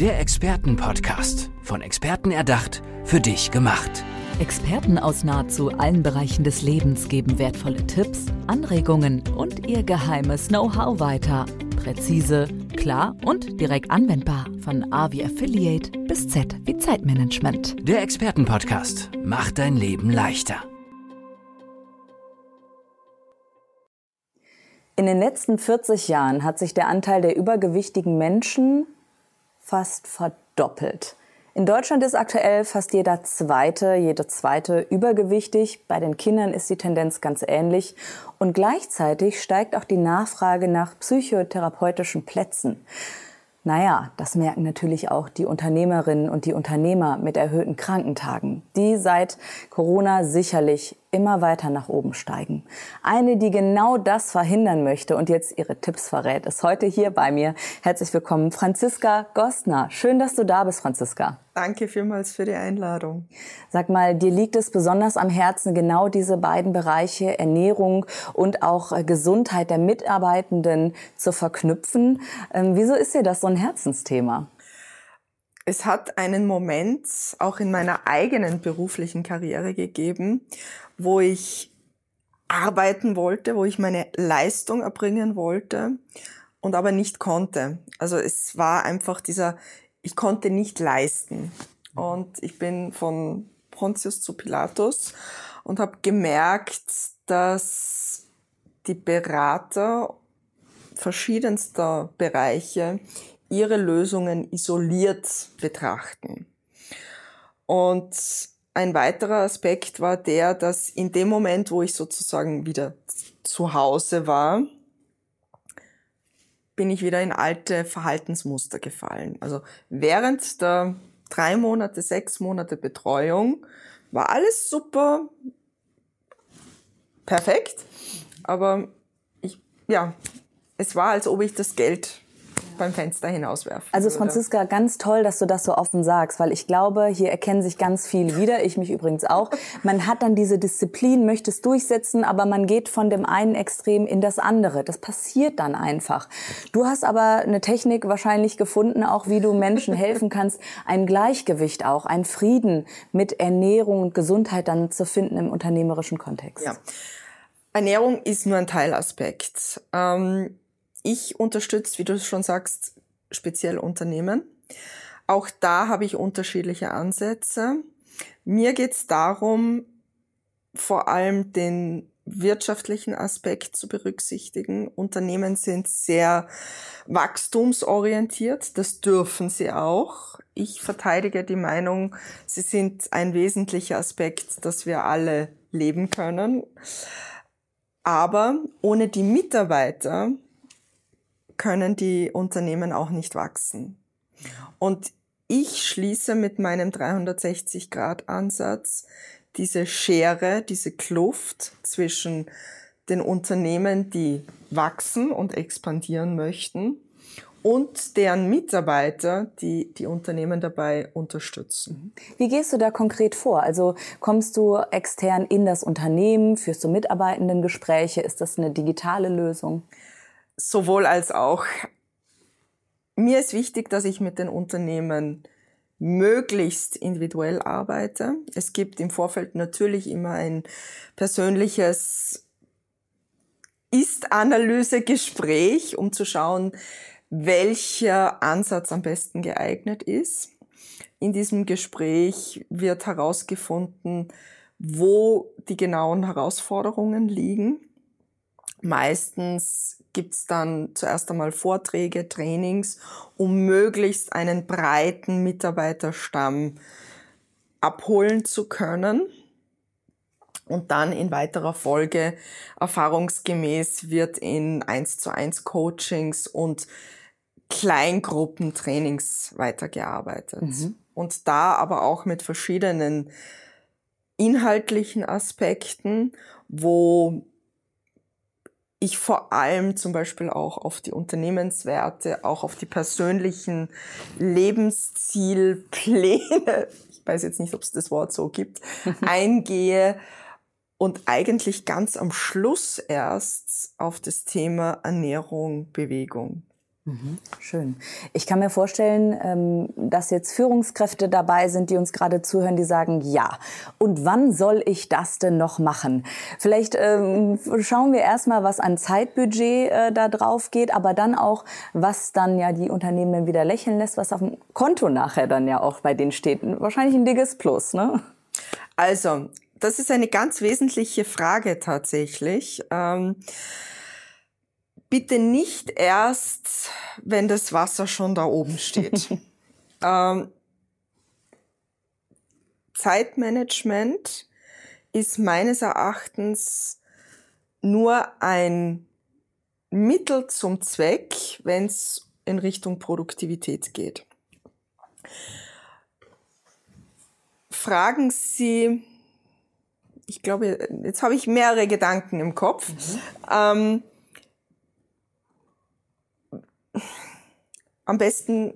Der Expertenpodcast. Von Experten erdacht, für dich gemacht. Experten aus nahezu allen Bereichen des Lebens geben wertvolle Tipps, Anregungen und ihr geheimes Know-how weiter. Präzise, klar und direkt anwendbar. Von A wie Affiliate bis Z wie Zeitmanagement. Der Expertenpodcast macht dein Leben leichter. In den letzten 40 Jahren hat sich der Anteil der übergewichtigen Menschen fast verdoppelt. In Deutschland ist aktuell fast jeder zweite, jede zweite übergewichtig. Bei den Kindern ist die Tendenz ganz ähnlich. Und gleichzeitig steigt auch die Nachfrage nach psychotherapeutischen Plätzen. Naja, das merken natürlich auch die Unternehmerinnen und die Unternehmer mit erhöhten Krankentagen, die seit Corona sicherlich immer weiter nach oben steigen. Eine, die genau das verhindern möchte und jetzt ihre Tipps verrät, ist heute hier bei mir. Herzlich willkommen, Franziska Gostner. Schön, dass du da bist, Franziska. Danke vielmals für die Einladung. Sag mal, dir liegt es besonders am Herzen, genau diese beiden Bereiche Ernährung und auch äh, Gesundheit der Mitarbeitenden zu verknüpfen. Ähm, wieso ist dir das so ein Herzensthema? Es hat einen Moment auch in meiner eigenen beruflichen Karriere gegeben, wo ich arbeiten wollte, wo ich meine Leistung erbringen wollte und aber nicht konnte. Also es war einfach dieser, ich konnte nicht leisten. Und ich bin von Pontius zu Pilatus und habe gemerkt, dass die Berater verschiedenster Bereiche ihre Lösungen isoliert betrachten. Und ein weiterer Aspekt war der, dass in dem Moment, wo ich sozusagen wieder zu Hause war, bin ich wieder in alte Verhaltensmuster gefallen. Also während der drei Monate, sechs Monate Betreuung war alles super, perfekt, aber ich, ja, es war, als ob ich das Geld beim Fenster hinauswerfen. Also Franziska, ganz toll, dass du das so offen sagst, weil ich glaube, hier erkennen sich ganz viele wieder, ich mich übrigens auch. Man hat dann diese Disziplin, möchte es durchsetzen, aber man geht von dem einen Extrem in das andere. Das passiert dann einfach. Du hast aber eine Technik wahrscheinlich gefunden, auch wie du Menschen helfen kannst, ein Gleichgewicht auch, ein Frieden mit Ernährung und Gesundheit dann zu finden im unternehmerischen Kontext. Ja. Ernährung ist nur ein Teilaspekt. Ähm ich unterstütze, wie du schon sagst, speziell Unternehmen. Auch da habe ich unterschiedliche Ansätze. Mir geht es darum, vor allem den wirtschaftlichen Aspekt zu berücksichtigen. Unternehmen sind sehr wachstumsorientiert, das dürfen sie auch. Ich verteidige die Meinung, sie sind ein wesentlicher Aspekt, dass wir alle leben können. Aber ohne die Mitarbeiter können die Unternehmen auch nicht wachsen. Und ich schließe mit meinem 360-Grad-Ansatz diese Schere, diese Kluft zwischen den Unternehmen, die wachsen und expandieren möchten, und deren Mitarbeiter, die die Unternehmen dabei unterstützen. Wie gehst du da konkret vor? Also kommst du extern in das Unternehmen, führst du Mitarbeitendengespräche? Ist das eine digitale Lösung? Sowohl als auch. Mir ist wichtig, dass ich mit den Unternehmen möglichst individuell arbeite. Es gibt im Vorfeld natürlich immer ein persönliches Ist-Analyse-Gespräch, um zu schauen, welcher Ansatz am besten geeignet ist. In diesem Gespräch wird herausgefunden, wo die genauen Herausforderungen liegen. Meistens gibt's dann zuerst einmal Vorträge, Trainings, um möglichst einen breiten Mitarbeiterstamm abholen zu können. Und dann in weiterer Folge erfahrungsgemäß wird in 1 zu 1 Coachings und Kleingruppentrainings weitergearbeitet. Mhm. Und da aber auch mit verschiedenen inhaltlichen Aspekten, wo ich vor allem zum Beispiel auch auf die Unternehmenswerte, auch auf die persönlichen Lebenszielpläne, ich weiß jetzt nicht, ob es das Wort so gibt, eingehe und eigentlich ganz am Schluss erst auf das Thema Ernährung, Bewegung. Mhm, schön. Ich kann mir vorstellen, ähm, dass jetzt Führungskräfte dabei sind, die uns gerade zuhören, die sagen, ja, und wann soll ich das denn noch machen? Vielleicht ähm, schauen wir erstmal, was an Zeitbudget äh, da drauf geht, aber dann auch, was dann ja die Unternehmen wieder lächeln lässt, was auf dem Konto nachher dann ja auch bei denen steht. Wahrscheinlich ein dickes Plus, ne? Also, das ist eine ganz wesentliche Frage tatsächlich. Ähm bitte nicht erst, wenn das Wasser schon da oben steht. ähm, Zeitmanagement ist meines Erachtens nur ein Mittel zum Zweck, wenn es in Richtung Produktivität geht. Fragen Sie, ich glaube, jetzt habe ich mehrere Gedanken im Kopf. Mhm. Ähm, am besten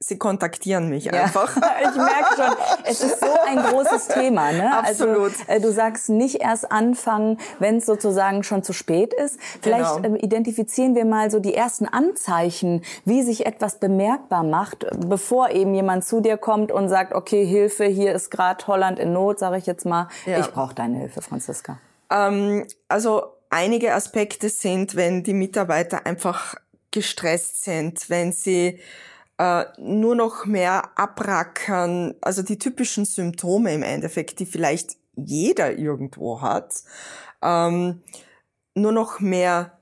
Sie kontaktieren mich ja. einfach. ich merke schon, es ist so ein großes Thema. Ne? Also, Absolut. Also, du sagst nicht erst anfangen, wenn es sozusagen schon zu spät ist. Vielleicht genau. äh, identifizieren wir mal so die ersten Anzeichen, wie sich etwas bemerkbar macht, bevor eben jemand zu dir kommt und sagt, okay, Hilfe, hier ist gerade Holland in Not, sage ich jetzt mal. Ja. Ich brauche deine Hilfe, Franziska. Ähm, also einige Aspekte sind, wenn die Mitarbeiter einfach gestresst sind, wenn sie äh, nur noch mehr abrackern, also die typischen Symptome im Endeffekt, die vielleicht jeder irgendwo hat, ähm, nur noch mehr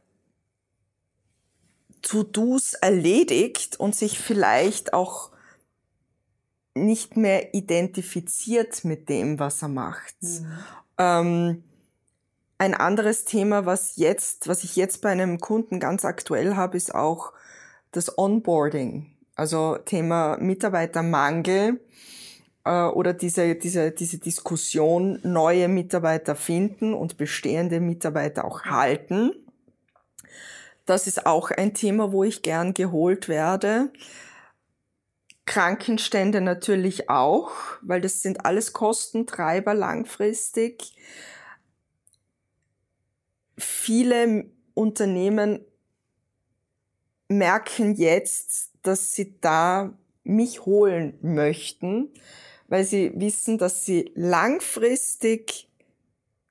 To-Dos erledigt und sich vielleicht auch nicht mehr identifiziert mit dem, was er macht. Mhm. Ähm, ein anderes Thema, was jetzt, was ich jetzt bei einem Kunden ganz aktuell habe, ist auch das Onboarding. Also Thema Mitarbeitermangel äh, oder diese, diese, diese Diskussion, neue Mitarbeiter finden und bestehende Mitarbeiter auch halten. Das ist auch ein Thema, wo ich gern geholt werde. Krankenstände natürlich auch, weil das sind alles Kostentreiber langfristig viele Unternehmen merken jetzt, dass sie da mich holen möchten, weil sie wissen, dass sie langfristig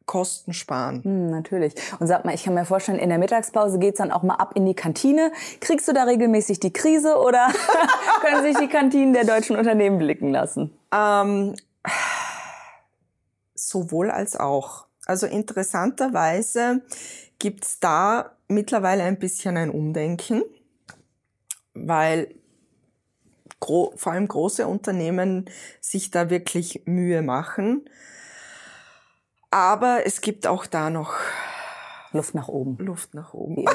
Kosten sparen. Hm, natürlich. Und sag mal, ich kann mir vorstellen, in der Mittagspause geht's dann auch mal ab in die Kantine. Kriegst du da regelmäßig die Krise oder können sich die Kantinen der deutschen Unternehmen blicken lassen? Ähm, sowohl als auch. Also interessanterweise gibt's da mittlerweile ein bisschen ein Umdenken, weil vor allem große Unternehmen sich da wirklich Mühe machen. Aber es gibt auch da noch Luft nach oben. Luft nach oben.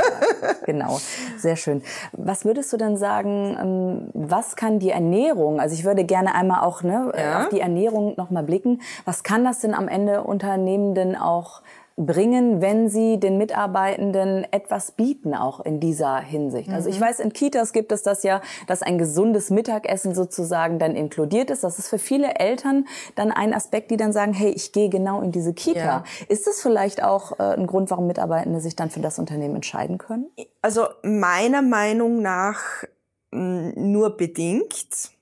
genau, sehr schön. Was würdest du denn sagen, ähm, was kann die Ernährung, also ich würde gerne einmal auch ne, ja. auf die Ernährung nochmal blicken, was kann das denn am Ende Unternehmenden auch bringen, wenn sie den Mitarbeitenden etwas bieten, auch in dieser Hinsicht. Also ich mhm. weiß, in Kitas gibt es das ja, dass ein gesundes Mittagessen sozusagen dann inkludiert ist. Das ist für viele Eltern dann ein Aspekt, die dann sagen, hey, ich gehe genau in diese Kita. Ja. Ist das vielleicht auch äh, ein Grund, warum Mitarbeitende sich dann für das Unternehmen entscheiden können? Also meiner Meinung nach mh, nur bedingt,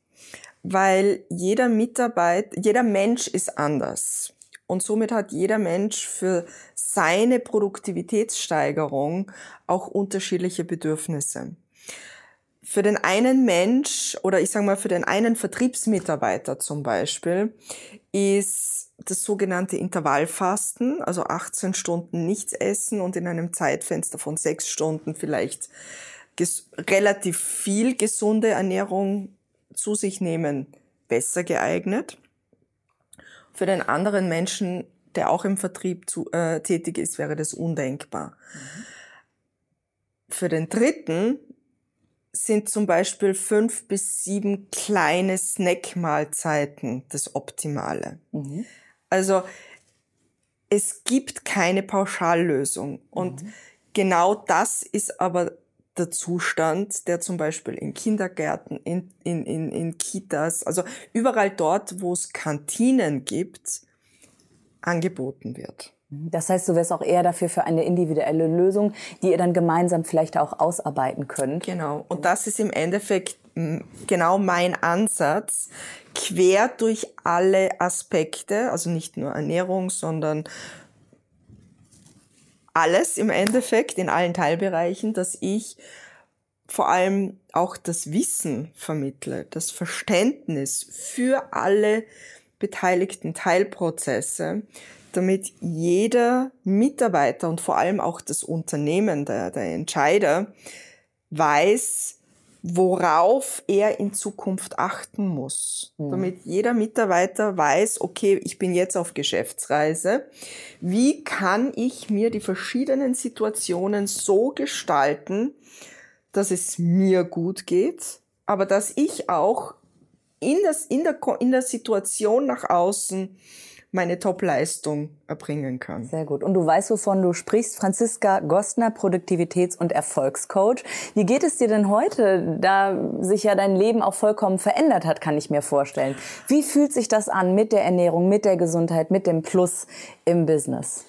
weil jeder Mitarbeiter, jeder Mensch ist anders. Und somit hat jeder Mensch für seine Produktivitätssteigerung auch unterschiedliche Bedürfnisse. Für den einen Mensch oder ich sage mal für den einen Vertriebsmitarbeiter zum Beispiel ist das sogenannte Intervallfasten, also 18 Stunden nichts essen und in einem Zeitfenster von sechs Stunden vielleicht relativ viel gesunde Ernährung zu sich nehmen, besser geeignet für den anderen Menschen, der auch im Vertrieb zu, äh, tätig ist, wäre das undenkbar. Mhm. Für den dritten sind zum Beispiel fünf bis sieben kleine Snackmahlzeiten das Optimale. Mhm. Also es gibt keine Pauschallösung. Und mhm. genau das ist aber der Zustand, der zum Beispiel in Kindergärten, in, in, in, in Kitas, also überall dort, wo es Kantinen gibt, angeboten wird. Das heißt, du wärst auch eher dafür für eine individuelle Lösung, die ihr dann gemeinsam vielleicht auch ausarbeiten könnt. Genau. Und das ist im Endeffekt genau mein Ansatz, quer durch alle Aspekte, also nicht nur Ernährung, sondern alles im Endeffekt in allen Teilbereichen, dass ich vor allem auch das Wissen vermittle, das Verständnis für alle beteiligten Teilprozesse, damit jeder Mitarbeiter und vor allem auch das Unternehmen, der, der Entscheider, weiß, worauf er in Zukunft achten muss, mhm. damit jeder Mitarbeiter weiß, okay, ich bin jetzt auf Geschäftsreise. Wie kann ich mir die verschiedenen Situationen so gestalten, dass es mir gut geht, aber dass ich auch in, das, in, der, in der Situation nach außen meine Top-Leistung erbringen kann. Sehr gut. Und du weißt, wovon du sprichst. Franziska Gostner, Produktivitäts- und Erfolgscoach. Wie geht es dir denn heute, da sich ja dein Leben auch vollkommen verändert hat, kann ich mir vorstellen. Wie fühlt sich das an mit der Ernährung, mit der Gesundheit, mit dem Plus im Business?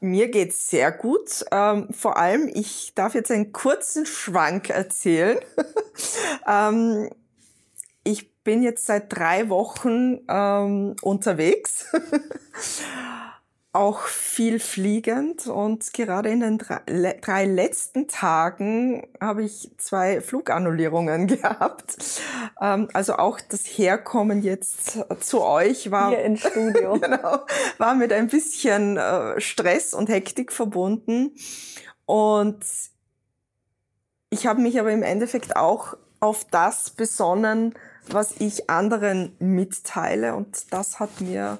Mir geht's sehr gut. Ähm, vor allem, ich darf jetzt einen kurzen Schwank erzählen. ähm, ich bin jetzt seit drei Wochen ähm, unterwegs, auch viel fliegend. Und gerade in den drei, le drei letzten Tagen habe ich zwei Flugannullierungen gehabt. Ähm, also auch das Herkommen jetzt zu euch war hier im Studio. Genau, war mit ein bisschen äh, Stress und Hektik verbunden. Und ich habe mich aber im Endeffekt auch auf das besonnen, was ich anderen mitteile und das hat mir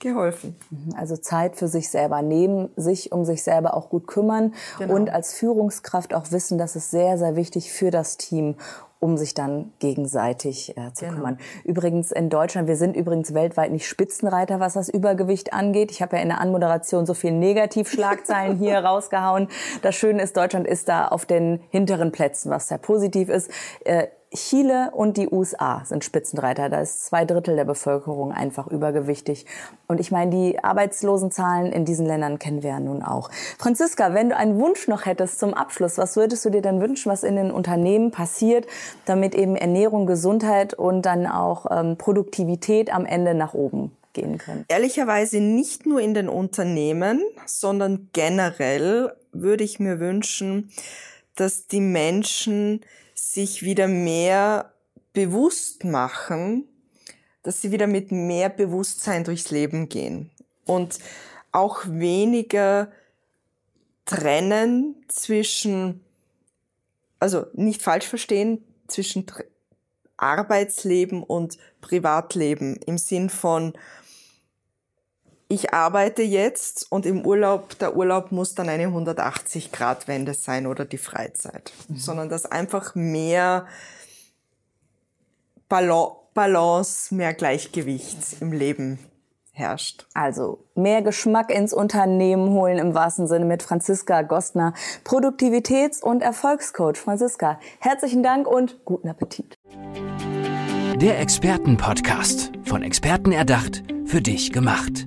geholfen. Mhm, also Zeit für sich selber nehmen, sich um sich selber auch gut kümmern genau. und als Führungskraft auch wissen, dass es sehr, sehr wichtig für das Team um sich dann gegenseitig äh, zu genau. kümmern. Übrigens in Deutschland, wir sind übrigens weltweit nicht Spitzenreiter, was das Übergewicht angeht. Ich habe ja in der Anmoderation so viel Negativschlagzeilen hier rausgehauen. Das Schöne ist, Deutschland ist da auf den hinteren Plätzen, was sehr positiv ist. Äh, Chile und die USA sind Spitzenreiter. Da ist zwei Drittel der Bevölkerung einfach übergewichtig. Und ich meine, die Arbeitslosenzahlen in diesen Ländern kennen wir ja nun auch. Franziska, wenn du einen Wunsch noch hättest zum Abschluss, was würdest du dir denn wünschen, was in den Unternehmen passiert, damit eben Ernährung, Gesundheit und dann auch ähm, Produktivität am Ende nach oben gehen können? Ehrlicherweise nicht nur in den Unternehmen, sondern generell würde ich mir wünschen, dass die Menschen sich wieder mehr bewusst machen, dass sie wieder mit mehr Bewusstsein durchs Leben gehen und auch weniger trennen zwischen, also nicht falsch verstehen, zwischen Arbeitsleben und Privatleben im Sinn von, ich arbeite jetzt und im Urlaub, der Urlaub muss dann eine 180-Grad-Wende sein oder die Freizeit, mhm. sondern dass einfach mehr Balance, mehr Gleichgewicht im Leben herrscht. Also mehr Geschmack ins Unternehmen holen im wahrsten Sinne mit Franziska Gostner, Produktivitäts- und Erfolgscoach. Franziska, herzlichen Dank und guten Appetit. Der Expertenpodcast, von Experten erdacht, für dich gemacht.